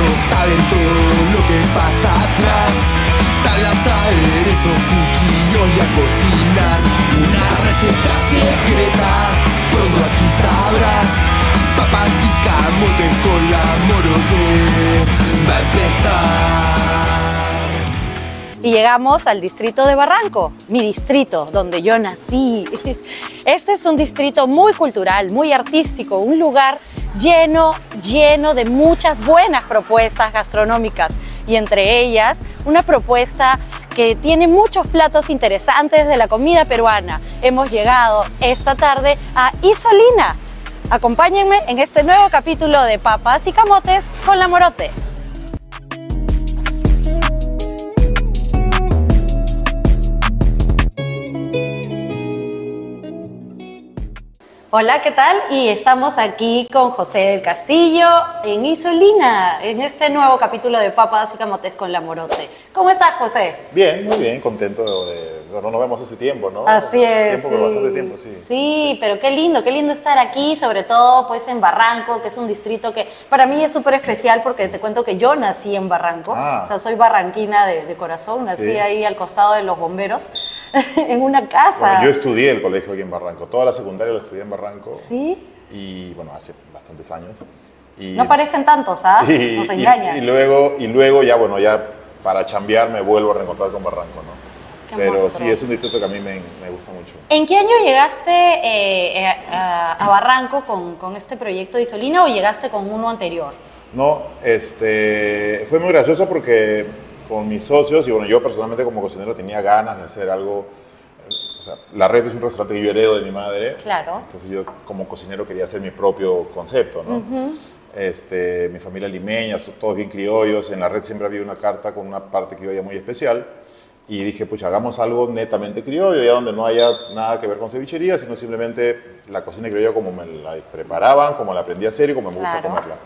Ellos saben todo lo que pasa atrás. Tablas, aderezos, cuchillos y a cocinar. Una receta secreta, pronto aquí sabrás. Papas y camotes con la morote. Va a empezar. Y llegamos al distrito de Barranco, mi distrito, donde yo nací. Este es un distrito muy cultural, muy artístico, un lugar lleno, lleno de muchas buenas propuestas gastronómicas y entre ellas una propuesta que tiene muchos platos interesantes de la comida peruana. Hemos llegado esta tarde a Isolina. Acompáñenme en este nuevo capítulo de Papas y Camotes con la Morote. Hola, ¿qué tal? Y estamos aquí con José del Castillo en Isolina, en este nuevo capítulo de Papas y Camotes con la Morote. ¿Cómo estás, José? Bien, muy bien, contento de... No nos vemos hace tiempo, ¿no? Así es. Tiempo, pero bastante tiempo, sí. Sí, pero qué lindo, qué lindo estar aquí, sobre todo pues en Barranco, que es un distrito que para mí es súper especial porque te cuento que yo nací en Barranco, Ah. o sea, soy barranquina de, de corazón, nací Sí. ahí al costado de los bomberos, en una casa. Bueno, yo estudié el colegio aquí en Barranco, toda la secundaria la estudié en Barranco ¿Sí? y bueno, hace bastantes años. Y, No parecen tantos, ¿ah? y- Nos y- engañas. Y, luego, y luego ya, bueno, ya para chambear me vuelvo a reencontrar con Barranco, ¿no? Qué Pero monstruo. sí, es un distrito que a mí me, me gusta mucho. ¿En qué año llegaste eh, eh, a, a Barranco con, con este proyecto de Isolina o llegaste con uno anterior? No, este, fue muy gracioso porque con mis socios, y bueno, yo personalmente como cocinero tenía ganas de hacer algo. O sea, La Red es un restaurante que yo heredo de mi madre. Claro. Entonces yo como cocinero quería hacer mi propio concepto, ¿no? este, mi familia limeña, todos bien criollos. En la red siempre había una carta con una parte criolla muy especial. Y dije, pues hagamos algo netamente criollo, ya donde no haya nada que ver con cevichería, sino simplemente la cocina criolla como me la preparaban, como la aprendí a hacer y como me gusta Claro. comerla.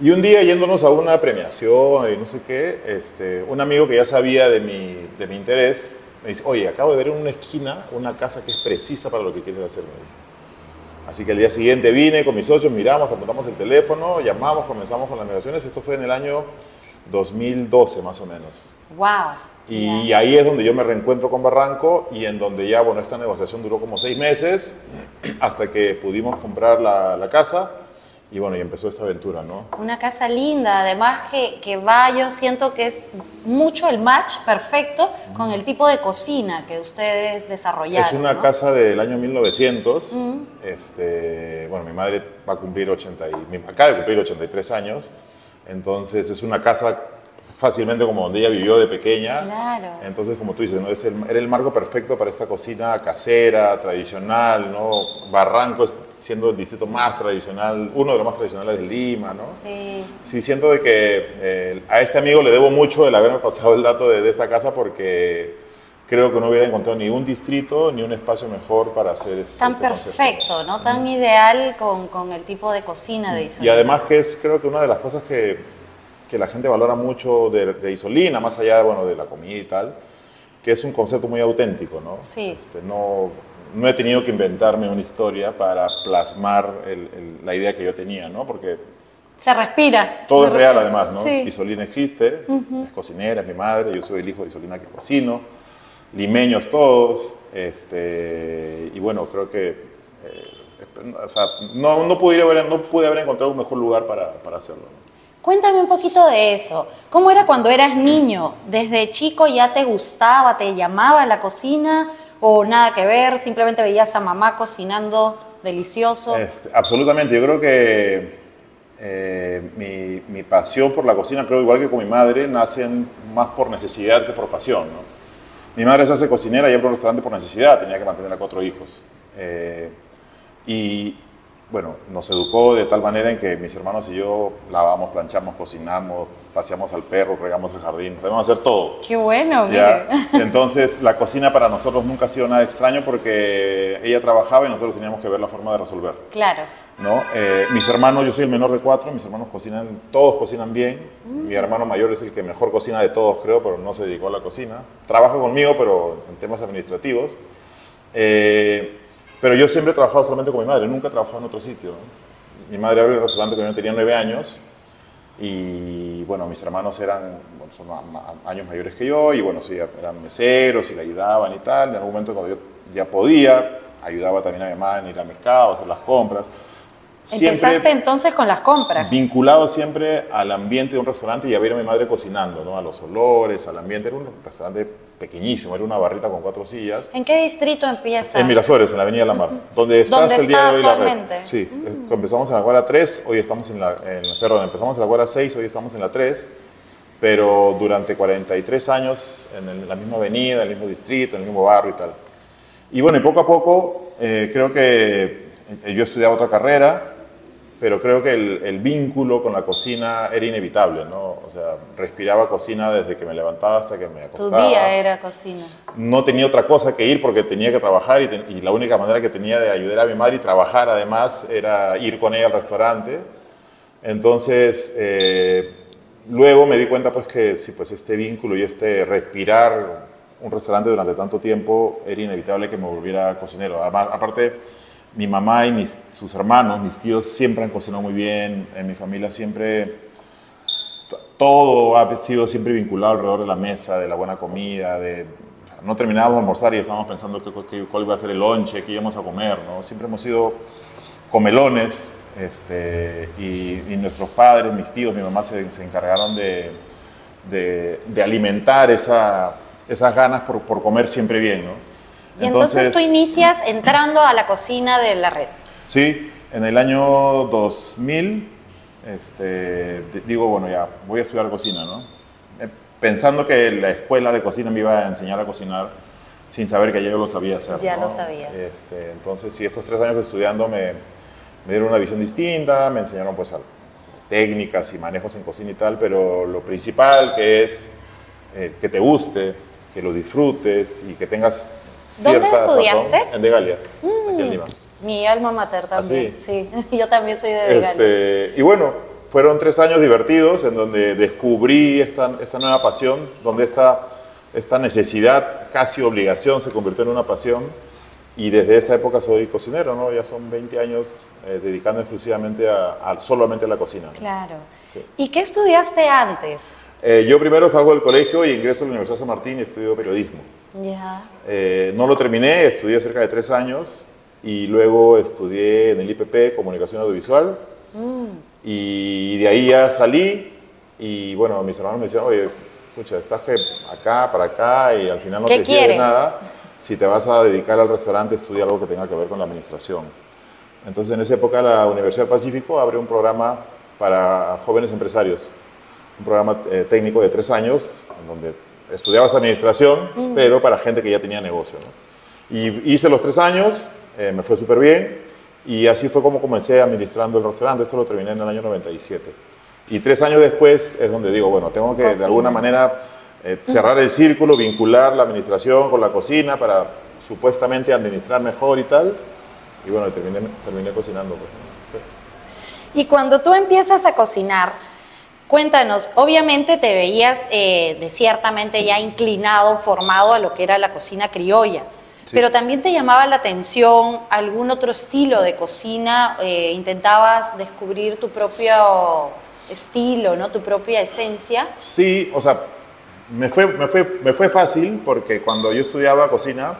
Y un día yéndonos a una premiación y no sé qué, este, un amigo que ya sabía de mi, de mi interés me dice, oye, acabo de ver en una esquina una casa que es precisa para lo que quieres hacer. me dice. Así que el día siguiente vine con mis socios, miramos, apuntamos el teléfono, llamamos, comenzamos con las negociaciones. Esto fue en el año 2012 más o menos. ¡Wow! Y ahí es donde yo me reencuentro con Barranco y en donde ya, bueno, esta negociación duró como seis meses hasta que pudimos comprar la, la casa y bueno, y empezó esta aventura, ¿no? Una casa linda, además que, que va, yo siento que es mucho el match perfecto con el tipo de cocina que ustedes desarrollaron. Es una ¿no? casa del año 1900. este, bueno, mi madre va a cumplir 80 y, acaba de cumplir 83 años. Entonces es una casa fácilmente como donde ella vivió de pequeña. Claro. Entonces, como tú dices, ¿no? es el, era el marco perfecto para esta cocina casera, tradicional, ¿no? Barranco es- siendo el distrito más tradicional, uno de los más tradicionales de Lima, ¿no? Sí. Sí, siento de que eh, a este amigo le debo mucho el haberme pasado el dato de, de esta casa porque creo que no hubiera encontrado ni un distrito ni un espacio mejor para hacer este, Tan este concepto. perfecto, ¿no? Tan ideal con, con el tipo de cocina de Y Isolina. además que es creo que una de las cosas que, que la gente valora mucho de, de Isolina, más allá bueno, de la comida y tal, que es un concepto muy auténtico, ¿no? Sí. Este, no, no he tenido que inventarme una historia para plasmar el- el- la idea que yo tenía, ¿no? Porque Se respira. Todo Se es real respira. además, ¿no? Sí. Isolina existe, es cocinera, es mi madre, yo soy el hijo de Isolina que cocino, limeños todos, este, y bueno, creo que eh, o sea, no, no, pudiera haber, no pude haber encontrado un mejor lugar para, para hacerlo. Cuéntame un poquito de eso. ¿Cómo era cuando eras niño? ¿Desde chico ya te gustaba, te llamaba la cocina o nada que ver? Simplemente veías a mamá cocinando delicioso. Este, absolutamente, yo creo que eh, mi, mi pasión por la cocina, creo igual que con mi madre, nacen más por necesidad que por pasión. ¿no? Mi madre se hace cocinera y abre un restaurante por necesidad, tenía que mantener a cuatro hijos. Eh, y bueno, nos educó de tal manera en que mis hermanos y yo lavamos, planchamos, cocinamos, paseamos al perro, regamos el jardín, sabemos hacer todo. Qué bueno, Ya, mire. Entonces, la cocina para nosotros nunca ha sido nada extraño porque ella trabajaba y nosotros teníamos que ver la forma de resolver. Claro. ¿no? Eh, mis hermanos, yo soy el menor de cuatro, mis hermanos cocinan, todos cocinan bien. Mi hermano mayor es el que mejor cocina de todos, creo, pero no se dedicó a la cocina. Trabaja conmigo, pero en temas administrativos. Eh, pero yo siempre he trabajado solamente con mi madre, nunca he trabajado en otro sitio. Mi madre abrió el restaurante cuando yo tenía nueve años Y bueno, mis hermanos eran, bueno, son años mayores que yo y bueno, sí, eran meseros y le ayudaban y tal. En algún momento cuando yo ya podía, ayudaba también a mi mamá en ir al mercado, hacer las compras. Empezaste entonces con las compras. Vinculado siempre al ambiente de un restaurante y a ver a mi madre cocinando, ¿no? A los olores, al ambiente. Era un restaurante pequeñísimo, era una barrita con cuatro sillas. ¿En qué distrito empieza? En Miraflores, en la Avenida La Mar, donde estás el día de hoy la red. Sí, mm. empezamos en la cuadra 3, hoy estamos en la, en, perdón, empezamos en la cuadra 6, hoy estamos en la 3, pero durante 43 años en la misma avenida, en el mismo distrito, en el mismo barrio y tal. Y bueno, y poco a poco eh, creo que eh, yo estudiaba otra carrera, pero creo que el, vínculo con la cocina era inevitable, ¿no? O sea, respiraba cocina desde que me levantaba hasta que me acostaba. Tu día era cocina. No tenía otra cosa que ir porque tenía que trabajar y, la única manera que tenía de ayudar a mi madre y trabajar además era ir con ella al restaurante. Entonces, eh, luego me di cuenta pues que sí, pues este vínculo y este respirar un restaurante durante tanto tiempo era inevitable que me volviera cocinero. Aparte, mi mamá y mis, sus hermanos, mis tíos, siempre han cocinado muy bien. En mi familia siempre todo ha sido siempre vinculado alrededor de la mesa, de la buena comida, no terminábamos de almorzar y estábamos pensando qué, cuál iba a ser el lonche, qué íbamos a comer. Siempre hemos sido comelones este, y, nuestros padres, mis tíos, mi mamá se, encargaron de, alimentar esa, esas ganas por, comer siempre bien. Y entonces, tú inicias entrando a la cocina de la red. Sí, en el año 2000, este, digo, bueno, ya voy a estudiar cocina, ¿no? Eh, pensando que la escuela de cocina me iba a enseñar a cocinar sin saber que ya yo lo sabía hacer. Ya lo sabías. Este, entonces, sí, estos tres años estudiando me, me dieron una visión distinta, me enseñaron pues técnicas y manejos en cocina y tal, pero lo principal que es eh, que te guste, que lo disfrutes y que tengas ¿Dónde estudiaste? en Degalia, aquí en mm, Lima. Mi alma mater también, ¿Ah, sí? Yo también soy de Degalia. Este, y bueno, fueron tres años divertidos en donde descubrí esta, esta nueva pasión, donde esta, esta necesidad, casi obligación, se convirtió en una pasión. Y desde esa época soy cocinero, ¿no? Ya son 20 años eh, dedicando exclusivamente a, solamente a la cocina. Claro. ¿Y qué estudiaste antes? Eh, yo primero salgo del colegio y ingreso a la Universidad San Martín y estudio periodismo. Eh, no lo terminé, estudié cerca de tres años y luego estudié en el IPP Comunicación Audiovisual mm. y de ahí ya salí y bueno, mis hermanos me decían, oye, escucha, estás acá, para acá y al final no te sirve nada. Si te vas a dedicar al restaurante, estudia algo que tenga que ver con la administración. Entonces en esa época la Universidad del Pacífico abre un programa para jóvenes empresarios, un programa eh, técnico de tres años, en donde estudiabas administración, mm. pero para gente que ya tenía negocio. Y hice los tres años, eh, me fue súper bien, y así fue como comencé administrando el restaurante. Esto lo terminé en el año 97. Y tres años después es donde digo, bueno, tengo que de alguna manera eh, cerrar el círculo, vincular la administración con la cocina para supuestamente administrar mejor y tal. Y bueno, terminé, terminé cocinando. Pues, y cuando tú empiezas a cocinar, Cuéntanos, obviamente te veías eh, de ciertamente ya inclinado, formado a lo que era la cocina criolla, pero también te llamaba la atención algún otro estilo de cocina, eh, intentabas descubrir tu propio estilo, ¿no? tu propia esencia. Sí, o sea, me fue, me fue, me fue fácil porque cuando yo estudiaba cocina,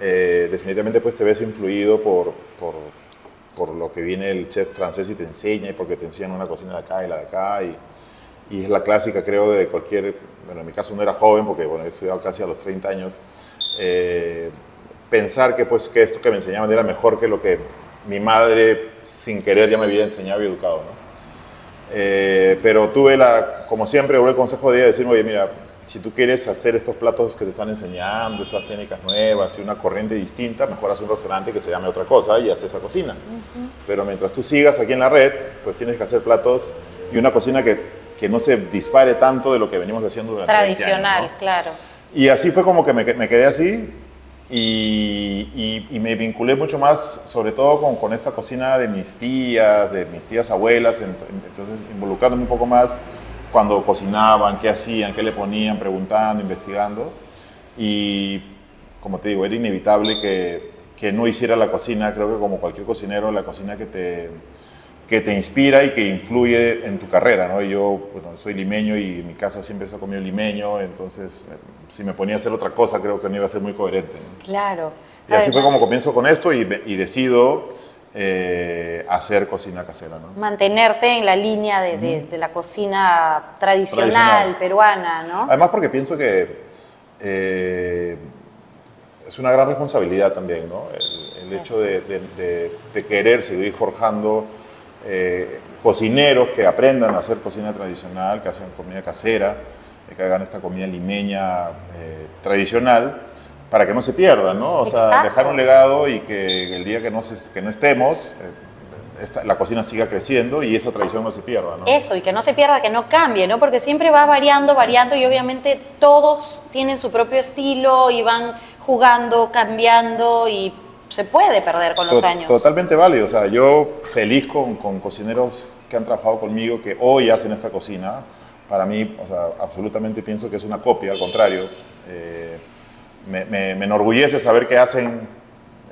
eh, definitivamente pues te ves influido por, por, por, lo que viene el chef francés y te enseña y porque te enseñan una cocina de acá y la de acá y y es la clásica creo de cualquier, bueno en mi caso no era joven porque bueno he estudiado casi a los 30 años, eh, pensar que pues que esto que me enseñaban era mejor que lo que mi madre sin querer ya me había enseñado y educado, ¿no? Eh, pero tuve la, como siempre, el consejo de ella decirme, oye, mira, si tú quieres hacer estos platos que te están enseñando, estas técnicas nuevas y una corriente distinta, mejor haz un restaurante que se llame otra cosa y haz esa cocina. Pero mientras tú sigas aquí en la red, pues tienes que hacer platos y una cocina que que no se dispare tanto de lo que venimos haciendo durante Tradicional, años, claro. Y así fue como que me, me quedé así y, y, me vinculé mucho más, sobre todo con, con, esta cocina de mis tías, de mis tías abuelas, entonces involucrándome un poco más cuando cocinaban, qué hacían, qué le ponían, preguntando, investigando. Y como te digo, era inevitable que, que no hiciera la cocina, creo que como cualquier cocinero, la cocina que te que te inspira y que influye en tu carrera, ¿no? Yo, bueno, soy limeño y en mi casa siempre se ha comido limeño, entonces eh, si me ponía a hacer otra cosa creo que no iba a ser muy coherente. ¿no? Claro. Y así fue como comienzo con esto y, decido eh, hacer cocina casera, ¿no? Mantenerte en la línea de, de- de la cocina tradicional, Tradicional. peruana, ¿no? Además porque pienso que eh, es una gran responsabilidad también, ¿no? El, el hecho de querer seguir forjando eh, cocineros que aprendan a hacer cocina tradicional, que hacen comida casera, eh, que hagan esta comida limeña eh, tradicional, para que no se pierda, ¿no? O sea, dejar un legado y que el día que no, se- que no estemos, eh, esta- la cocina siga creciendo y esa tradición no se pierda, ¿no? Eso, y que no se pierda, que no cambie, ¿no? Porque siempre va variando, variando y obviamente todos tienen su propio estilo y van jugando, cambiando y se puede perder con los To- años. Totalmente válido. O sea, yo feliz con, con cocineros que han trabajado conmigo, que hoy hacen esta cocina. Para mí, o sea, absolutamente pienso que es una copia, al contrario. Eh, me, me- me enorgullece saber que hacen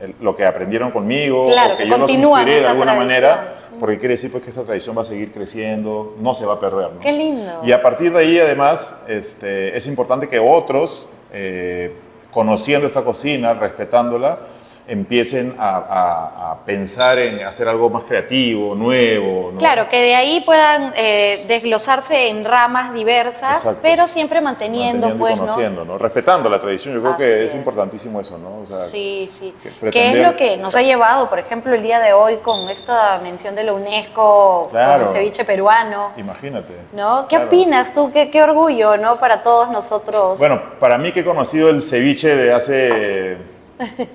el- lo que aprendieron conmigo, Claro, o que, que yo los inspiré de alguna tradición. manera, porque quiere decir pues, que esta tradición va a seguir creciendo, no se va a perder. ¿no? Qué lindo. Y a partir de ahí, además, este, es importante que otros, eh, conociendo esta cocina, respetándola, empiecen a, a- a pensar en hacer algo más creativo, nuevo. ¿no? Claro, que de ahí puedan eh, desglosarse en ramas diversas, Exacto. pero siempre manteniendo, Manteniendo y pues, conociendo, ¿no? ¿no? Respetando la tradición, yo creo Así que es, es. importantísimo eso, ¿no? O sea, Sí, sí. que ¿Qué es lo que nos ha llevado, por ejemplo, el día de hoy con esta mención de la UNESCO, Claro. con el ceviche peruano? Imagínate. ¿No? ¿Qué Claro. opinas tú? ¿Qué, qué orgullo, ¿no? Para todos nosotros. Bueno, para mí que he conocido el ceviche de hace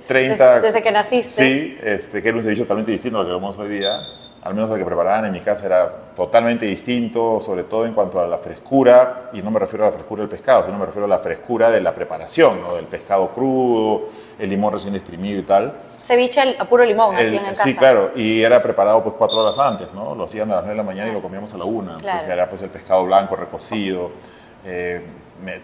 30... Desde que naciste. Sí, este, que era un ceviche totalmente distinto a lo que vemos hoy día. Al menos el que preparaban en mi casa era totalmente distinto, sobre todo en cuanto a la frescura, y no me refiero a la frescura del pescado, sino me refiero a la frescura de la preparación, ¿no? del pescado crudo, el limón recién exprimido y tal. Ceviche a puro limón, El- hacían en casa. sí, claro, y era preparado pues cuatro horas antes, ¿no? Lo hacían a las nueve de la mañana y lo comíamos a la una. Claro. Entonces era pues el pescado blanco recocido, eh,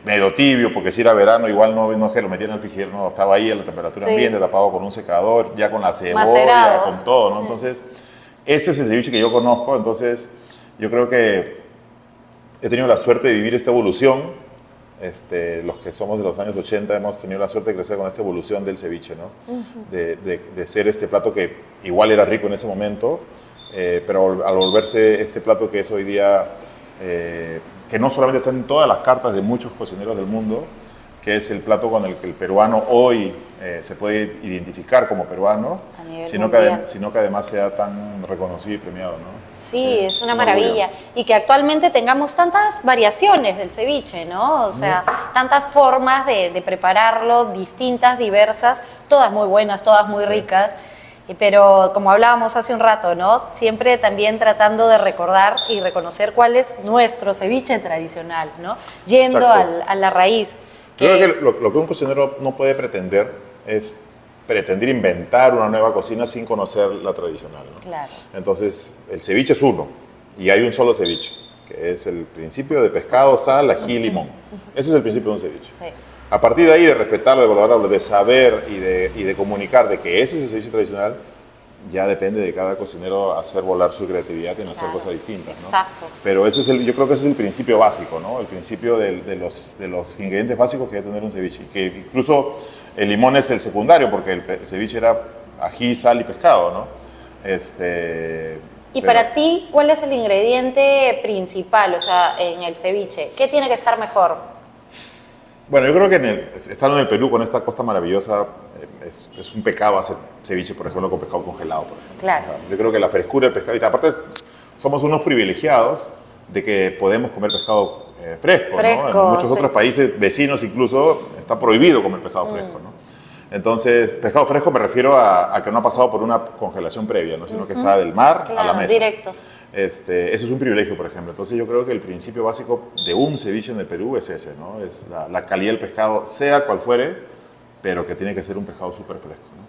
medio tibio, porque si era verano igual no, no es que lo metían en el frigider, no, estaba ahí a la temperatura Sí. ambiente, tapado con un secador, ya con la cebolla, Macerado. con todo, ¿no? Entonces, ese es el ceviche que yo conozco, entonces yo creo que he tenido la suerte de vivir esta evolución. Este, los que somos de los años 80 hemos tenido la suerte de crecer con esta evolución del ceviche, ¿no? de, de- de ser este plato que igual era rico en ese momento, eh, pero al volverse este plato que es hoy día, eh, que no solamente está en todas las cartas de muchos cocineros del mundo, que es el plato con el que el peruano hoy eh, se puede identificar como peruano, sino que, mundial. sino que además sea tan reconocido y premiado. ¿no? Sí, es una un maravilla. Y que actualmente tengamos tantas variaciones del ceviche, ¿no? O sea, tantas formas de, de prepararlo, distintas, diversas, todas muy buenas, todas muy ricas. Pero como hablábamos hace un rato, ¿no? Siempre también tratando de recordar y reconocer cuál es nuestro ceviche tradicional, ¿no? Yendo al- a la raíz. Yo creo que lo, lo que un cocinero no puede pretender es pretender inventar una nueva cocina sin conocer la tradicional. ¿no? Claro. Entonces, el ceviche es uno y hay un solo ceviche, que es el principio de pescado, sal, ají limón. Ese es el principio de un ceviche. Sí. A partir de ahí, de respetarlo, de valorarlo, de saber y de, y de comunicar de que ese es el ceviche tradicional, ya depende de cada cocinero hacer volar su creatividad en hacer Claro, cosas distintas. ¿no? exacto. Pero ese es el, yo creo que ese es el principio básico, ¿no? El principio del- de, los, de los ingredientes básicos que debe tener un ceviche. Que incluso el limón es el secundario, porque el, el ceviche era ají, sal y pescado, ¿no? Este, Y pero- para ti, ¿cuál es el ingrediente principal, o sea, en el ceviche? ¿Qué tiene que estar mejor? Bueno, yo creo que en el, estando en el Perú con esta costa maravillosa, eh, es, es un pecado hacer ceviche, por ejemplo, con pescado congelado. Por ejemplo. Claro. Yo creo que la frescura del pescado, y aparte somos unos privilegiados de que podemos comer pescado eh, fresco, ¿no? Fresco, En muchos sí. otros países vecinos incluso está prohibido comer pescado fresco, ¿no? Entonces, pescado fresco me refiero a, a que no ha pasado por una congelación previa, ¿no? sino que está del mar a la Claro, mesa. directo. Este, eso es un privilegio, por ejemplo. Entonces yo creo que el principio básico de un ceviche en el Perú es ese, ¿no? Es la, la calidad del pescado, sea cual fuere, pero que tiene que ser un pescado súper fresco, ¿no?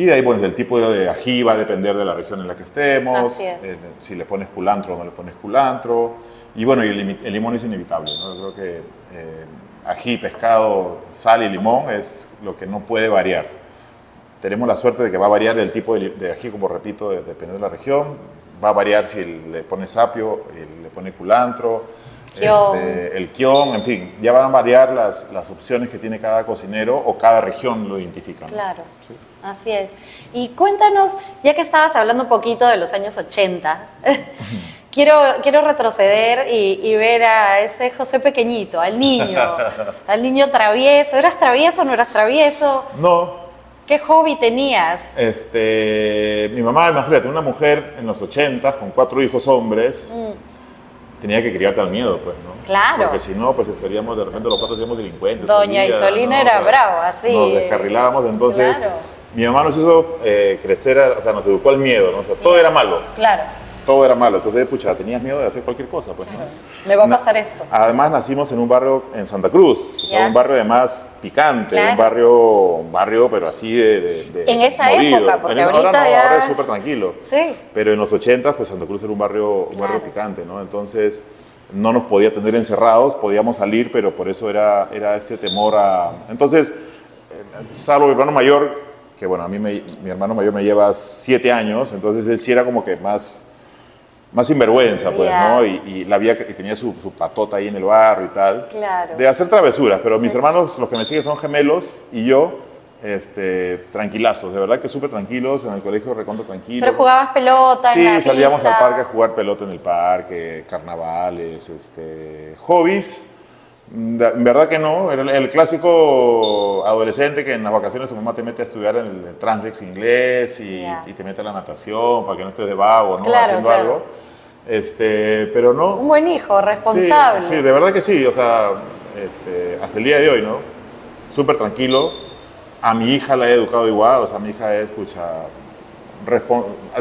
Y de ahí, bueno, el tipo de ají va a depender de la región en la que estemos, Así es. eh, si le pones culantro o no le pones culantro. Y bueno, y el, el limón es inevitable, ¿no? Yo creo que eh, ají, pescado, sal y limón es lo que no puede variar tenemos la suerte de que va a variar el tipo de, de ají, como repito, de- dependiendo de la región. Va a variar si le pone sapio, le pone culantro, este, el kion, en fin, ya van a variar las, las opciones que tiene cada cocinero o cada región lo identifican. Claro. Sí. Así es. Y cuéntanos, ya que estabas hablando un poquito de los años 80, quiero, quiero retroceder y, y ver a ese José pequeñito, al niño, al niño travieso. ¿Eras travieso o no eras travieso? No, ¿Qué hobby tenías? Este, mi mamá, imagínate, una mujer en los 80 con cuatro hijos hombres, tenía que criarte al miedo, pues, ¿no? Mm. Claro. Porque si no, pues seríamos, de repente los cuatro seríamos delincuentes. Doña Isolina era brava, sí. Nos descarrilábamos, entonces Claro. mi mamá nos hizo eh, crecer, o sea, nos educó al miedo, ¿no? O sea, todo era malo, Claro, todo era malo. Entonces, pucha, tenías miedo de hacer cualquier cosa, pues, ¿no? me va a Na- pasar esto. Además nacimos en un barrio en Santa Cruz, o sea, un barrio además picante, Claro. un barrio, un barrio pero así de, de- de En esa movido. época, porque En- ahorita ahora no, ya ahora es súper tranquilo. Sí. Pero en los 80 pues Santa Cruz era un barrio, un barrio picante, ¿no? Entonces no nos podía tener encerrados, podíamos salir, pero por eso era, era este temor a... Entonces, eh, salvo mi hermano mayor, que bueno, a mí me- mi hermano mayor me lleva siete años, entonces él sí era como que más más sinvergüenza, pues. ¿no? Y, y la vía que que tenía su, su patota ahí en el barrio y tal. Claro. De hacer travesuras, pero mis hermanos, los que me siguen son gemelos y yo, este, tranquilazos, de verdad que súper tranquilos, en el colegio recontra tranquilo. Pero jugabas pelota en Sí, la salíamos pista. al parque a jugar pelota en el parque, carnavales, este, hobbies. En verdad que no, era el, clásico adolescente que en las vacaciones tu mamá te mete a estudiar en el Translex inglés y, Ya. y te mete a la natación para que no estés de vago, ¿no? Claro, Haciendo claro. algo. Este, pero no. Un buen hijo, Sí, responsable. Sí, de verdad que sí, o sea, este, hasta el día de hoy, ¿no? Súper tranquilo. A mi hija la he educado igual, o sea, mi hija es, escucha,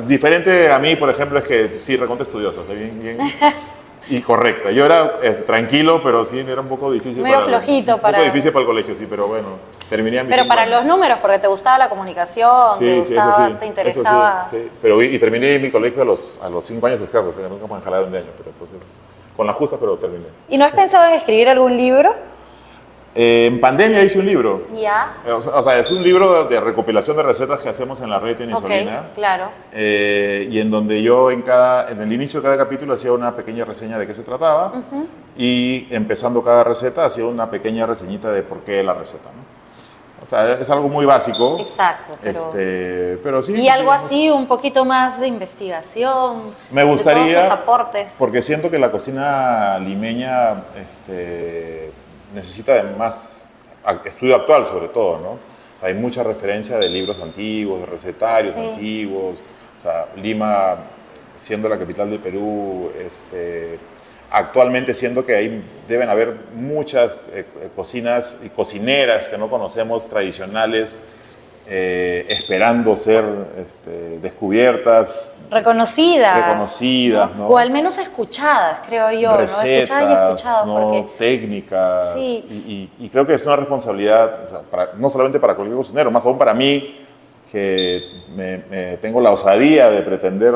diferente a mí, por ejemplo, es que sí, recontra estudiosa, o sea, bien, bien y correcta. Yo era eh, tranquilo, pero sí, era un poco difícil Medio para flojito un para- poco difícil para el colegio, sí, pero bueno, terminé a mis Pero para años. los números, porque te gustaba la comunicación, te Sí, eso gustaba, sí. te eso interesaba. sí, sí. Pero y, y terminé mi colegio a los, a los cinco años de escape, o sea, nunca me jalaron de año, pero entonces, con la justa, pero terminé. ¿Y no has pensado en escribir algún libro? Eh, en pandemia hice un libro. Ya. O sea, o sea, es un libro de, de recopilación de recetas que hacemos en la red en Ok, Isolina. claro. Eh, y en donde yo en, cada, en el inicio de cada capítulo hacía una pequeña reseña de qué se trataba y empezando cada receta hacía una pequeña reseñita de por qué la receta. ¿no? O sea, es algo muy básico. Exacto. Pero... Este, pero sí. y algo así, un poquito más de investigación. Me de gustaría, todos tus aportes. porque siento que la cocina limeña este, necesita de más estudio actual sobre todo, ¿no? O sea, hay mucha referencia de libros antiguos, de recetarios Sí. antiguos. O sea, Lima, siendo la capital del Perú, este, actualmente siento que ahí deben haber muchas eh, cocinas y cocineras que no conocemos, tradicionales, eh, esperando ser este, descubiertas, Reconocidas. Reconocidas, ¿no? O al menos escuchadas, creo yo. ¿no? Escuchadas y escuchadas. ¿no? Porque técnicas. Sí. Y, y- y creo que es una responsabilidad, o sea, para- no solamente para cualquier cocinero, más aún para mí, que me, me tengo la osadía de pretender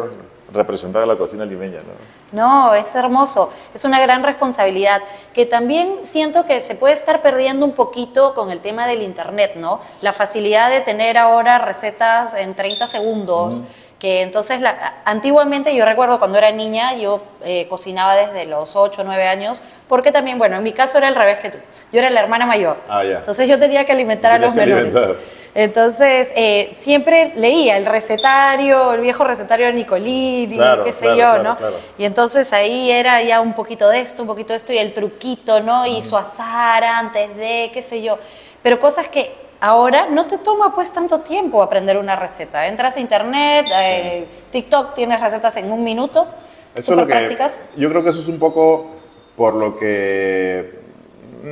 representar a la cocina limeña. ¿no? No, es hermoso, es una gran responsabilidad que también siento que se puede estar perdiendo un poquito con el tema del internet, ¿no? La facilidad de tener ahora recetas en 30 segundos, que entonces la- antiguamente yo recuerdo cuando era niña yo eh, cocinaba desde los 8 o 9 años, porque también, bueno, en mi caso era al revés que tú, yo era la hermana mayor, Ah, ya. entonces yo tenía que alimentar a los menores. alimentar. Entonces, eh, siempre leía el recetario, el viejo recetario de Nicolini, Claro, qué sé claro, yo, ¿no? claro. Y entonces ahí era ya un poquito de esto, un poquito de esto, y el truquito, ¿no? Y su azar antes de, qué sé yo. Pero cosas que ahora no te toma pues tanto tiempo aprender una receta. Entras a internet, eh, TikTok, tienes recetas en un minuto, Eso es lo que, prácticas. yo creo que eso es un poco por lo que,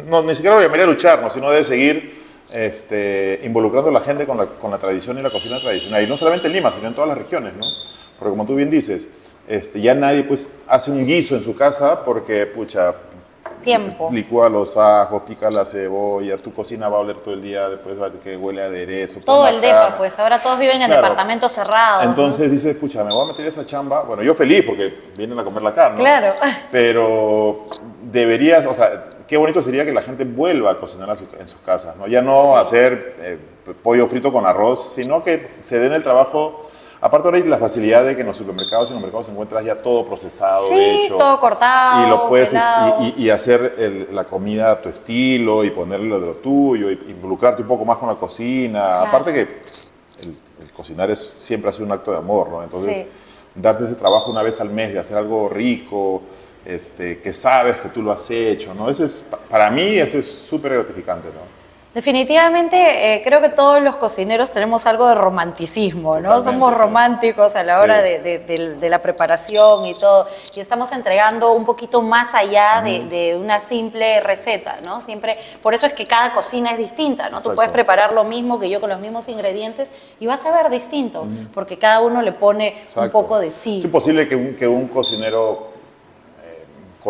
no, ni siquiera lo llamaría luchar, ¿no? sino de seguir este, involucrando a la gente con la, con la tradición y la cocina tradicional. Y no solamente en Lima, sino en todas las regiones, ¿no? Porque como tú bien dices, este, ya nadie pues hace un guiso en su casa porque, pucha, Tiempo. licúa los ajos, pica la cebolla, tu cocina va a oler todo el día, después va a que huele a aderezo. Todo el depa, pues ahora todos viven en Claro. departamentos cerrados. ¿no? Entonces dices, pucha, me voy a meter esa chamba. Bueno, yo feliz porque vienen a comer la carne. ¿no? Claro. Pero deberías, o sea, qué bonito sería que la gente vuelva a cocinar a su- en sus casas, ¿no? Ya no hacer eh, pollo frito con arroz, sino que se den el trabajo. Aparte ahora hay la facilidad de que en los supermercados y en los mercados encuentras ya todo procesado, Sí, hecho. todo cortado, Y lo puedes y, y- y hacer el- la comida a tu estilo y ponerle lo de lo tuyo, y involucrarte un poco más con la cocina. Aparte que el, el cocinar es, siempre ha sido un acto de amor, ¿no? Entonces, Sí. darte ese trabajo una vez al mes de hacer algo rico, este, que sabes que tú lo has hecho, ¿no? Eso es, pa- para mí eso es súper gratificante, ¿no? Definitivamente eh, creo que todos los cocineros tenemos algo de romanticismo, ¿no? Totalmente, Somos sí. románticos a la hora Sí. de, de- de- de la preparación y todo, y estamos entregando un poquito más allá de, de una simple receta, ¿no? Siempre, por eso es que cada cocina es distinta, ¿no? Tú puedes preparar lo mismo que yo con los mismos ingredientes y vas a ver distinto, porque cada uno le pone un poco de sí. Es imposible que un, que un cocinero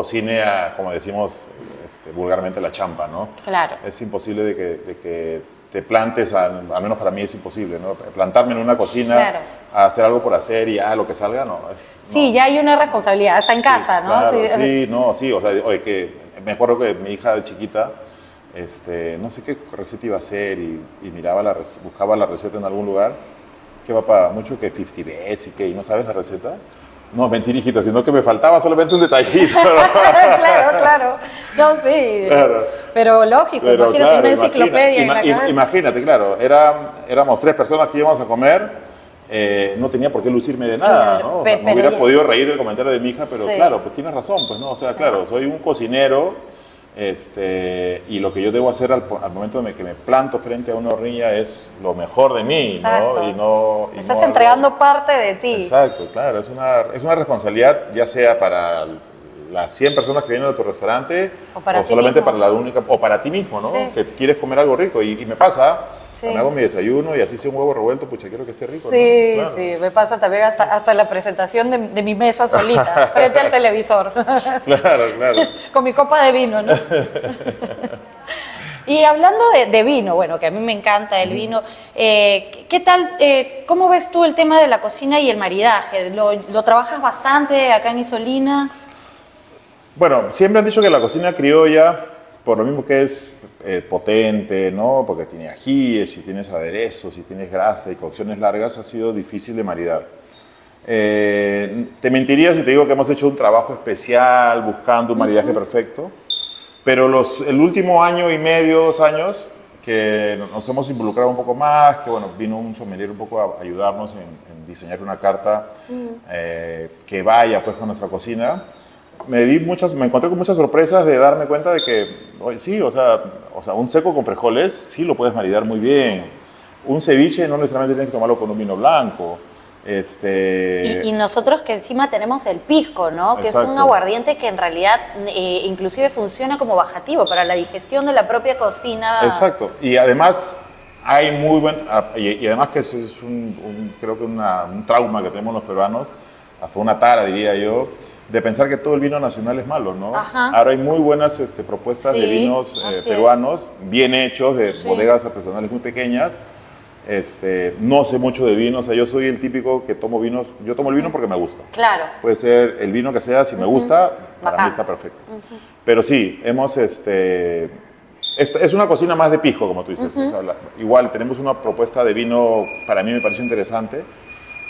cocine a, como decimos este, vulgarmente, la champa, ¿no? Claro. Es imposible de que, de que te plantes, a- al menos para mí es imposible, ¿no? Plantarme en una cocina Claro. a hacer algo por hacer y ya lo que salga, no. Es, no. Sí, ya hay una responsabilidad, hasta en Sí, casa, ¿no? claro, Sí, sí, no, sí, o sea, oye, que me acuerdo que mi hija de chiquita, este, no sé qué receta iba a hacer y, y miraba la buscaba la receta en algún lugar. ¿Qué papá? Mucho que 50 bets y que, ¿y no sabes la receta? No, mentira, hijita, sino que me faltaba solamente un detallito. claro, claro. No, sí. Claro. Pero lógico, Pero, imagínate claro, una imagina- enciclopedia en ima- la im- cabeza. Imagínate, claro, era, éramos tres personas que íbamos a comer, eh, no tenía por qué lucirme de nada, Claro, ¿no? O sea, me hubiera ya- podido reír del comentario de mi hija, pero Sí. claro, pues tienes razón, pues no, o sea, claro, soy un cocinero, este, y lo que yo debo hacer al, al momento de que me planto frente a una hornilla es lo mejor de mí, Exacto. ¿no? Y no y Estás no algo- entregando parte de ti. Exacto, claro, es una, es una responsabilidad ya sea para las 100 personas que vienen a tu restaurante O para ti solamente mismo. para la única, o para ti mismo, ¿no? Sí. Que quieres comer algo rico y, y me pasa, Sí. me hago mi desayuno y así sea un huevo revuelto, pucha, quiero que esté rico. Sí, ¿no? Claro. sí, me pasa también hasta, hasta la presentación de, de mi mesa solita, frente al televisor, Claro, claro. con mi copa de vino, ¿no? Y hablando de, de vino, bueno, que a mí me encanta el vino, eh, ¿qué- ¿qué tal, eh, cómo ves tú el tema de la cocina y el maridaje? ¿Lo, lo trabajas bastante acá en Isolina? Bueno, siempre han dicho que la cocina criolla, por lo mismo que es eh, potente, ¿no? Porque tiene ajíes, y tienes aderezos, y tienes grasa y cocciones largas, ha sido difícil de maridar. Eh, te mentiría si te digo que hemos hecho un trabajo especial buscando un maridaje perfecto, pero los, el último año y medio, dos años, que nos hemos involucrado un poco más, que bueno, vino un sommelier un poco a ayudarnos en, en diseñar una carta eh, que vaya pues con nuestra cocina. Me di muchas, me encontré con muchas sorpresas de darme cuenta de que, oye, sí, o sea, o sea, un seco con frijoles sí lo puedes maridar muy bien. Un ceviche no necesariamente tienes que tomarlo con un vino blanco. Este, Y, y nosotros que encima tenemos el pisco, ¿no? Que es un Exacto. aguardiente que en realidad eh, inclusive funciona como bajativo para la digestión de la propia cocina. Exacto. Y además hay muy buen... ah, Y, y además que eso es un, un- creo que una- un trauma que tenemos los peruanos, hasta una tara diría yo, de pensar que todo el vino nacional es malo, ¿no? Ajá. Ahora hay muy buenas este, propuestas de vinos eh, es. peruanos, bien hechos, de Sí. bodegas artesanales muy pequeñas. Este, no sé mucho de vino, o sea, yo soy el típico que tomo vinos, yo tomo el vino porque me gusta. Claro. Puede ser el vino que sea, si me gusta, para Bacán. mí está perfecto. Pero sí, hemos, este, esta- es una cocina más de pijo, como tú dices. o sea, la- igual tenemos una propuesta de vino, para mí me parece interesante,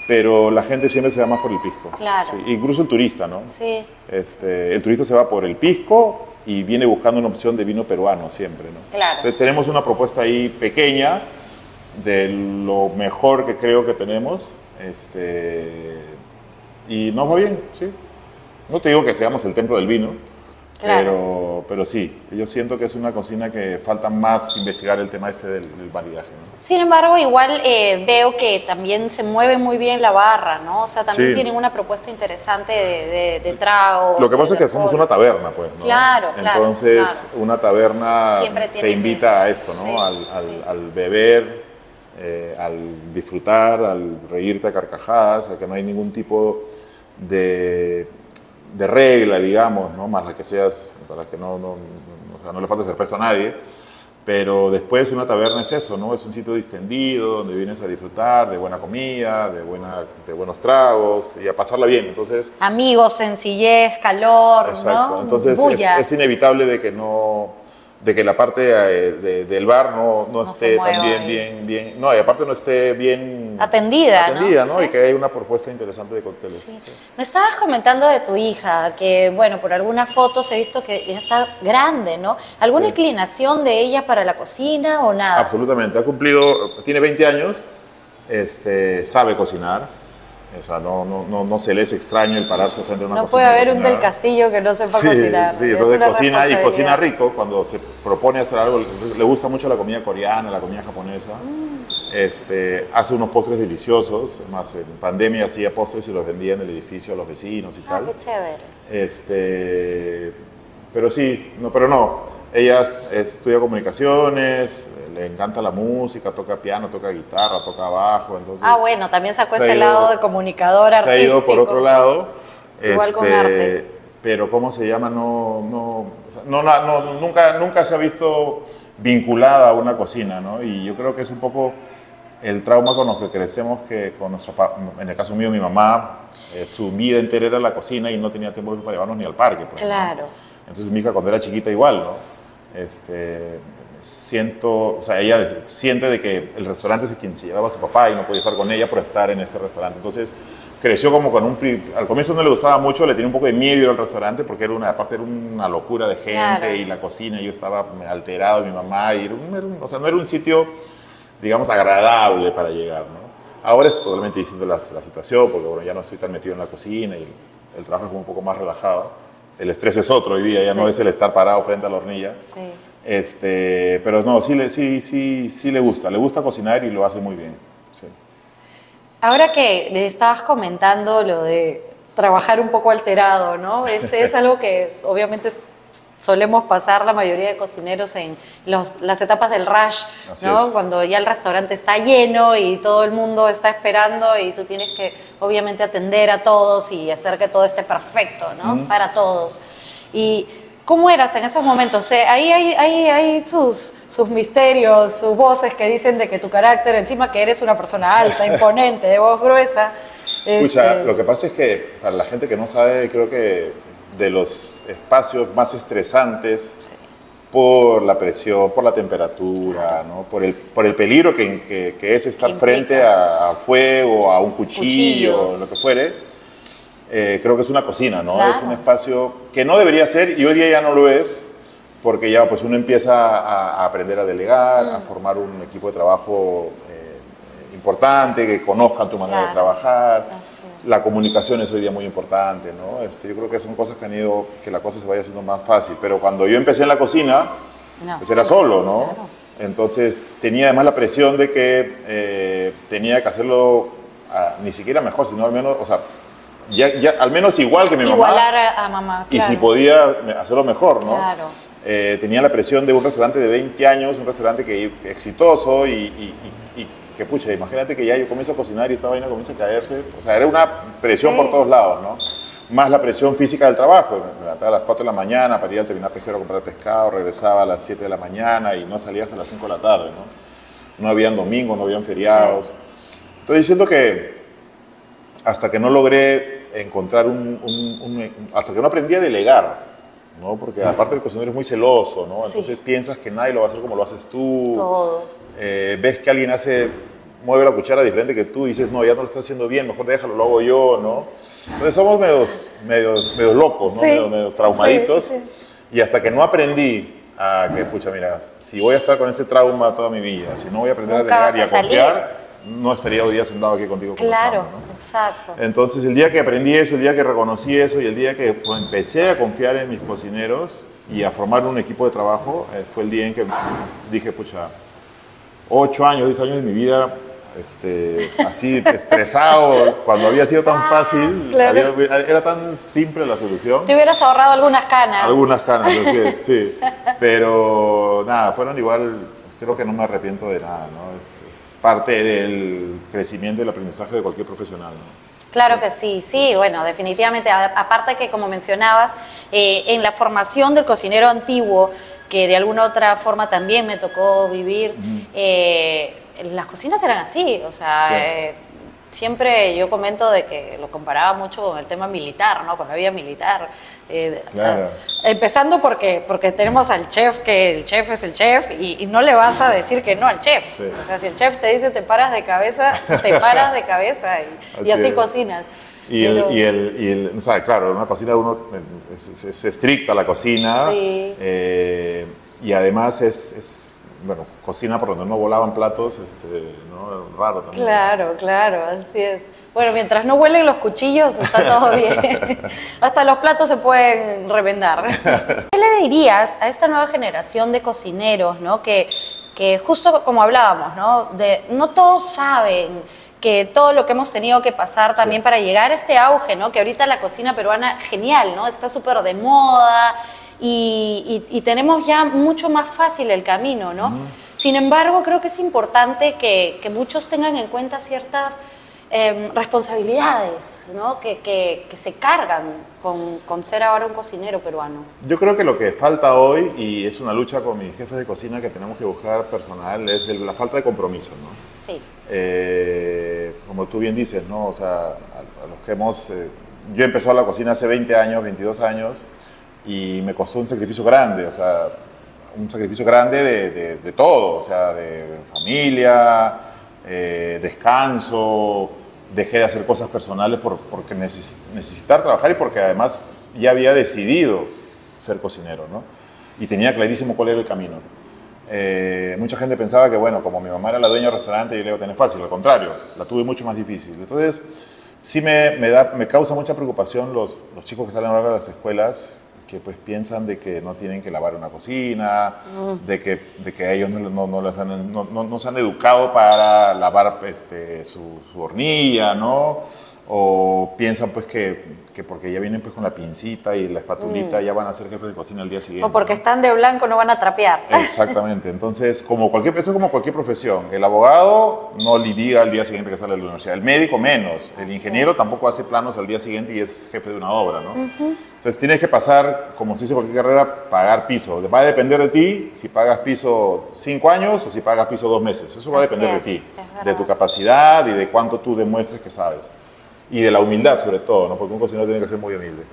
pero la gente siempre se va más por el pisco. Claro. Sí, incluso el turista, ¿no? Sí. Este, el turista se va por el pisco y viene buscando una opción de vino peruano siempre, ¿no? Claro. Entonces, tenemos una propuesta ahí pequeña de lo mejor que creo que tenemos, este, y nos va bien, sí. No te digo que seamos el templo del vino, Claro. pero, pero sí, yo siento que es una cocina que falta más investigar el tema este del, del maridaje, ¿no? Sin embargo, igual eh, veo que también se mueve muy bien la barra, ¿no? O sea, también Sí. tienen una propuesta interesante de, de, de tragos. Lo que pasa es que somos una taberna, pues, ¿no? Claro, claro, Entonces, una taberna te invita que- a esto, ¿no? sí, al, al- sí. al beber, eh, al disfrutar, al reírte a carcajadas, a que no hay ningún tipo de, de regla, digamos, ¿no? Más la que seas, para que no, no, o sea, no le falte respeto a nadie. Pero después una taberna es eso, ¿no? Es un sitio distendido donde vienes a disfrutar de buena comida, de, buena, de buenos tragos y a pasarla bien. Entonces, Amigos, sencillez, calor, Exacto. ¿no? Entonces es, inevitable de que no, de que la parte eh, de- del bar no, no esté tan bien, bien, bien, no, y aparte no esté bien atendida, atendida, ¿no? ¿no? Sí. Y que hay una propuesta interesante de cócteles. Sí. Me estabas comentando de tu hija, que bueno, por algunas fotos he visto que ya está grande, ¿no? ¿Alguna Sí. inclinación de ella para la cocina o nada? Absolutamente, ha cumplido, tiene 20 años, este, sabe cocinar, o sea, no, no, no, no se le es extraño el pararse frente a una No cocina. puede y haber un del castillo que no sepa Sí, cocinar. sí, Es entonces cocina y cocina rico cuando se propone hacer algo, le gusta mucho la comida coreana, la comida japonesa. Mm. Este, hace unos postres deliciosos, más en pandemia hacía postres y los vendía en el edificio a los vecinos y Ah, tal. qué chévere. Este, pero sí, no, pero no. Ella es- estudia comunicaciones, le encanta la música, toca piano, toca guitarra, toca bajo, entonces. Ah, bueno, también sacó ese ido- lado de comunicador Se ha ido por otro lado. Igual con este, arte. Pero cómo se llama, no, no, o sea, no, no, no, nunca, nunca se ha visto vinculada a una cocina, ¿no? Y yo creo que es un poco el trauma con los que crecemos, que con nuestro, en el caso mío, mi mamá, eh, su vida entera era la cocina y no tenía tiempo para llevarnos ni al parque. pues. Claro. Entonces mi hija cuando era chiquita igual, ¿no? Este, siento, o sea, ella siente de que el restaurante es quien se llevaba a su papá y no podía estar con ella por estar en ese restaurante. Entonces creció como con un... Al comienzo no le gustaba mucho, le tenía un poco de miedo ir al restaurante porque era una, aparte era una locura de gente Claro. y la cocina, yo estaba alterado, mi mamá, y era un- era un- o sea, no era un sitio, digamos, agradable para llegar, ¿no? Ahora es totalmente distinta la, la situación porque, bueno, ya no estoy tan metido en la cocina y el, el trabajo es como un poco más relajado. El estrés es otro hoy día, ya no es el estar parado frente a la hornilla. Sí. Este, pero no, sí, le- sí, sí, sí le gusta, le gusta cocinar y lo hace muy bien. sí. Ahora que me estabas comentando lo de trabajar un poco alterado, ¿no? Es, es algo que obviamente solemos pasar la mayoría de cocineros en los, las etapas del rush, Así ¿no? es. Cuando ya el restaurante está lleno y todo el mundo está esperando y tú tienes que obviamente atender a todos y hacer que todo esté perfecto, ¿no? Para todos. Y ¿Cómo eras en esos momentos? Eh, ahí hay, hay, hay sus, sus misterios, sus voces que dicen de que tu carácter, encima que eres una persona alta, imponente, de voz gruesa. Escucha, este, lo que pasa es que para la gente que no sabe, creo que de los espacios más estresantes por la presión, por la temperatura, ¿no? por, el, por el peligro que, que- que es estar frente a, a fuego, a un cuchillo, Cuchillos. lo que fuere. eh, creo que es una cocina, ¿no? Claro. Es un espacio que no debería ser y hoy día ya no lo es porque ya pues uno empieza a, a aprender a delegar, Mm. a formar un equipo de trabajo eh, importante, que conozcan tu manera de Claro. trabajar. Así es. La comunicación es hoy día muy importante, ¿no? Este, yo creo que son cosas que han ido, que la cosa se vaya haciendo más fácil. Pero cuando yo empecé en la cocina, No, pues sí, era solo, ¿no? claro. Entonces tenía además la presión de que eh, tenía que hacerlo ah, ni siquiera mejor, sino al menos, o sea, ya, ya, al menos igual que mi mamá. Igualar a, a mamá. Y claro. si podía hacerlo mejor, ¿no? Claro. Eh, tenía la presión de un restaurante de 20 años, un restaurante que, que exitoso y, y- y- y que, pucha, imagínate que ya yo comienzo a cocinar y esta vaina comienza a caerse. O sea, era una presión Sí. por todos lados, ¿no? Más la presión física del trabajo. Me levantaba a las 4 de la mañana para ir al terminal pesquero a comprar pescado, regresaba a las 7 de la mañana y no salía hasta las 5 de la tarde, ¿no? No habían domingos, no habían feriados. Entonces, yo siento que hasta que no logré encontrar un, un- un- hasta que no aprendí a delegar, ¿no? Porque aparte el cocinero es muy celoso, ¿no? Sí. Entonces piensas que nadie lo va a hacer como lo haces tú. Todo. Eh, ves que alguien hace, mueve la cuchara diferente que tú, y dices, no, ya no lo estás haciendo bien, mejor déjalo, lo hago yo, ¿no? Entonces somos medios, medios, medios locos, ¿no? Sí. Medios, medios traumaditos. Sí, Y hasta que no aprendí a que, pucha, mira, si voy a estar con ese trauma toda mi vida, si no voy a aprender Nunca a delegar y a a confiar, no estaría hoy día sentado aquí contigo Claro, exacto. Entonces, el día que aprendí eso, el día que reconocí eso y el día que pues, empecé a confiar en mis cocineros y a formar un equipo de trabajo, eh, fue el día en que dije, pucha, ocho años, diez años de mi vida, este, así estresado, cuando había sido tan fácil, claro. había- era tan simple la solución. Te hubieras ahorrado algunas canas. Algunas canas, así es, sí. Pero nada, fueron igual, creo que no me arrepiento de nada, ¿no? Es, es parte del crecimiento y el aprendizaje de cualquier profesional, ¿no? Claro que sí, sí, bueno, definitivamente. Aparte que, como mencionabas, eh, en la formación del cocinero antiguo, que de alguna otra forma también me tocó vivir, eh, las cocinas eran así, o sea, Sí. eh, siempre yo comento de que lo comparaba mucho con el tema militar, ¿no? Con la vida militar. Eh, Claro. a- empezando porque, porque tenemos al chef, que el chef es el chef, y, y no le vas a decir que no al chef. Sí. O sea, si el chef te dice te paras de cabeza, te paras de cabeza y, y Así cocinas. Y el, y el, y el- o sea, claro, una cocina uno eh, es, es- es estricta la cocina Sí. eh, y además es, es, bueno, cocina por donde no volaban platos, este, ¿no? Raro también. Claro, claro, así es. Bueno, mientras no huelen los cuchillos, está todo bien. Hasta los platos se pueden revendar. ¿Qué le dirías a esta nueva generación de cocineros, ¿no? Que, que justo como hablábamos, ¿no? De, no todos saben que todo lo que hemos tenido que pasar también para llegar a este auge, ¿no? Que ahorita la cocina peruana, genial, ¿no? Está súper de moda y, y- y tenemos ya mucho más fácil el camino, ¿no? Sin embargo, creo que es importante que, que muchos tengan en cuenta ciertas em, responsabilidades, ¿no? Que, que- que se cargan con, con ser ahora un cocinero peruano. Yo creo que lo que falta hoy, y es una lucha con mis jefes de cocina que tenemos que buscar personal, es el- la falta de compromiso, ¿no? Sí. Eh, como tú bien dices, ¿no? O sea, a, a los que hemos... eh, yo empecé a la cocina hace 20 años, 22 años, y me costó un sacrificio grande, o sea, un sacrificio grande de, de- de todo, o sea, de familia, eh, descanso, dejé de hacer cosas personales por, porque neces- necesitar trabajar y porque además ya había decidido ser cocinero, ¿no? Y tenía clarísimo cuál era el camino. Eh, mucha gente pensaba que, bueno, como mi mamá era la dueña del restaurante, yo le iba a tener fácil, al contrario, la tuve mucho más difícil. Entonces, sí me, me, da, me causa mucha preocupación los, los chicos que salen ahora de las escuelas que pues piensan de que no tienen que lavar una cocina, de, que, de que ellos no, no, no, les han- no- no- no se han educado para lavar este, su, su hornilla, ¿no? O piensan pues que, que porque ya vienen pues con la pincita y la espatulita ya van a ser jefes de cocina el día siguiente. O porque ¿no? están de blanco no van a trapear. Exactamente. Entonces, como cualquier, eso es como cualquier profesión. El abogado no litiga al día siguiente que sale de la universidad. El médico menos. El ingeniero tampoco hace planos al día siguiente y es jefe de una obra, ¿no? Entonces, tienes que pasar, como se dice cualquier carrera, pagar piso. Va a depender de ti si pagas piso cinco años o si pagas piso dos meses. Eso va a depender es, de ti, de tu capacidad y de cuánto tú demuestres que sabes y de la humildad sobre todo, ¿no? porque un cocinero tiene que ser muy humilde.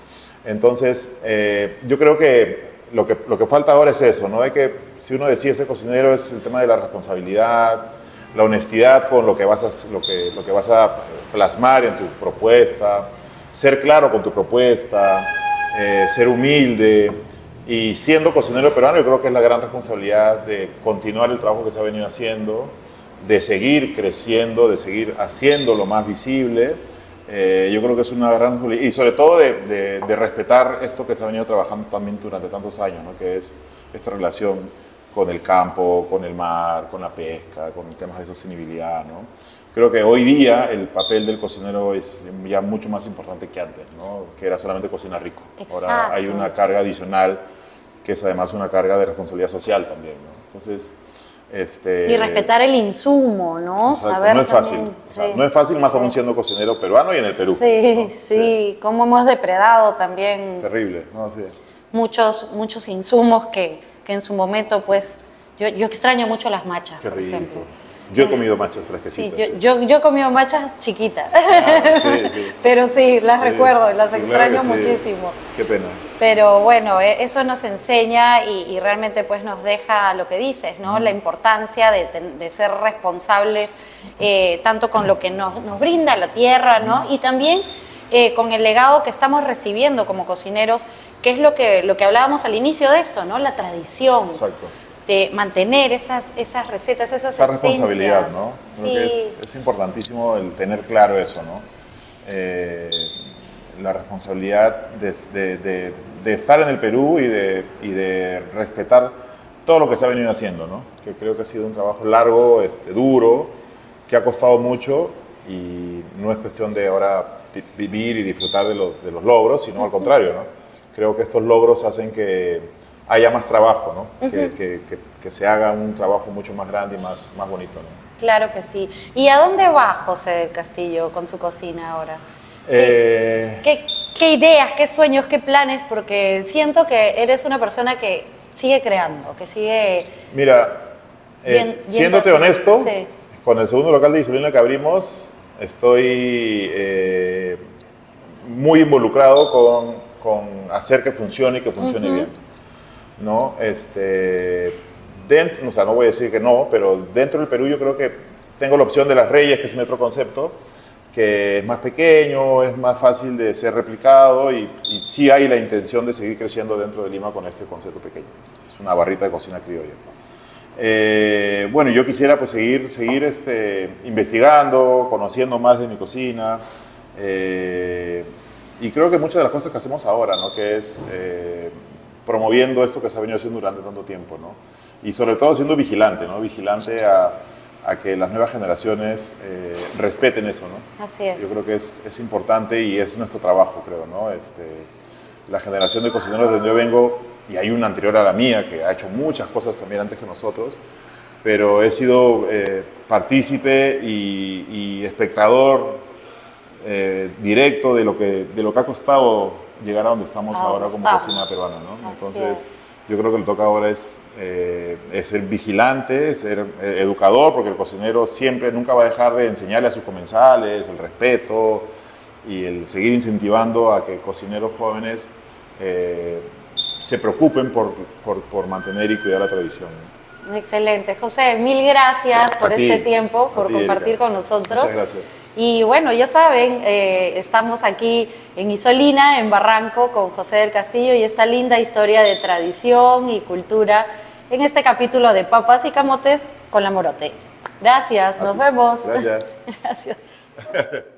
Entonces, eh, yo creo que lo, que lo que falta ahora es eso, ¿no? Hay que, si uno decide ser cocinero, es el tema de la responsabilidad, la honestidad con lo que vas a, lo que, lo que vas a plasmar en tu propuesta, ser claro con tu propuesta, eh, ser humilde. Y siendo cocinero peruano, yo creo que es la gran responsabilidad de continuar el trabajo que se ha venido haciendo, de seguir creciendo, de seguir haciéndolo más visible. Eh, yo creo que es una gran y sobre todo de, de- de respetar esto que se ha venido trabajando también durante tantos años, ¿no? que es esta relación con el campo, con el mar, con la pesca, con temas de sostenibilidad. ¿no? Creo que hoy día el papel del cocinero es ya mucho más importante que antes, ¿no? que era solamente cocinar rico. Ahora hay Exacto. una carga adicional que es además una carga de responsabilidad social también. ¿no? Entonces, este, Y respetar el insumo, ¿no? Exacto, Saber no es fácil. también- O sea, no es fácil, más sí. aún siendo cocinero peruano y en el Perú. Sí, ¿no? sí, cómo hemos depredado también Terrible, ¿no? Sí. muchos, muchos insumos que, que en su momento, pues, yo, yo extraño mucho las machas, Qué por rico. ejemplo. Yo he comido machas fresquecitas. yo, sí. yo, yo he comido machas chiquitas, sí, sí. pero sí, las recuerdo las claro extraño sí. muchísimo. Qué pena. Pero bueno, e- eso nos enseña y, y realmente pues nos deja lo que dices, ¿no? La importancia de, ser responsables eh, tanto con lo que nos, nos brinda la tierra, ¿no? Y también eh, con el legado que estamos recibiendo como cocineros, que es lo que, lo que hablábamos al inicio de esto, ¿no? La tradición. Exacto. De mantener esas, esas recetas, esas Esa responsabilidad. ¿no? Creo Sí, que es, es importantísimo el tener claro eso, ¿no? Eh, la responsabilidad de, de- de- de estar en el Perú y de, y de respetar todo lo que se ha venido haciendo, ¿no? Que creo que ha sido un trabajo largo, este, duro, que ha costado mucho y no es cuestión de ahora vivir y disfrutar de los, de los logros, sino al contrario, ¿no? Creo que estos logros hacen que haya más trabajo, ¿no? Que, que- que- que se haga un trabajo mucho más grande y más, más bonito, ¿no? Claro que sí. ¿Y a dónde va José del Castillo con su cocina ahora? Eh, ¿Qué, qué ideas, qué sueños, qué planes? Porque siento que eres una persona que sigue creando, que sigue... Mira, eh, bien siéndote honesto, sí. con el segundo local de insulina que abrimos, Estoy eh, muy involucrado con, con, hacer que funcione y que funcione bien. ¿no? Este, dentro, o sea, no voy a decir que no, pero dentro del Perú yo creo que tengo la opción de las Reyes, que es mi otro concepto, que es más pequeño, es más fácil de ser replicado y, y sí hay la intención de seguir creciendo dentro de Lima con este concepto pequeño. Es una barrita de cocina criolla. Eh, bueno, yo quisiera pues seguir, seguir este, investigando, conociendo más de mi cocina. Eh, y creo que muchas de las cosas que hacemos ahora, ¿no? que es eh, promoviendo esto que se ha venido haciendo durante tanto tiempo. ¿no? Y sobre todo siendo vigilante, ¿no? vigilante a, a que las nuevas generaciones respeten eso. ¿no? Así es. Yo creo que es, es, importante y es nuestro trabajo, creo. ¿no? Este, la generación de cocineros de donde yo vengo y hay una anterior a la mía que ha hecho muchas cosas también antes que nosotros, pero he sido eh, partícipe y, y espectador eh, directo de lo, que, de lo que ha costado llegar a donde estamos A ahora como estamos. cocina peruana. ¿no? Así Entonces, es. Yo creo que lo toca ahora es, eh, es ser vigilante, ser eh, educador, porque el cocinero siempre, nunca va a dejar de enseñarle a sus comensales el respeto y el seguir incentivando a que cocineros jóvenes eh, se preocupen por, por, mantener y cuidar la tradición. Excelente. José, mil gracias por ti, este tiempo, por ti, compartir Erika. con nosotros. Muchas gracias. Y bueno, ya saben, eh, estamos aquí en Isolina, en Barranco, con José del Castillo y esta linda historia de tradición y cultura en este capítulo de Papas y Camotes con la Morote. Gracias, nos vemos. Gracias. Gracias.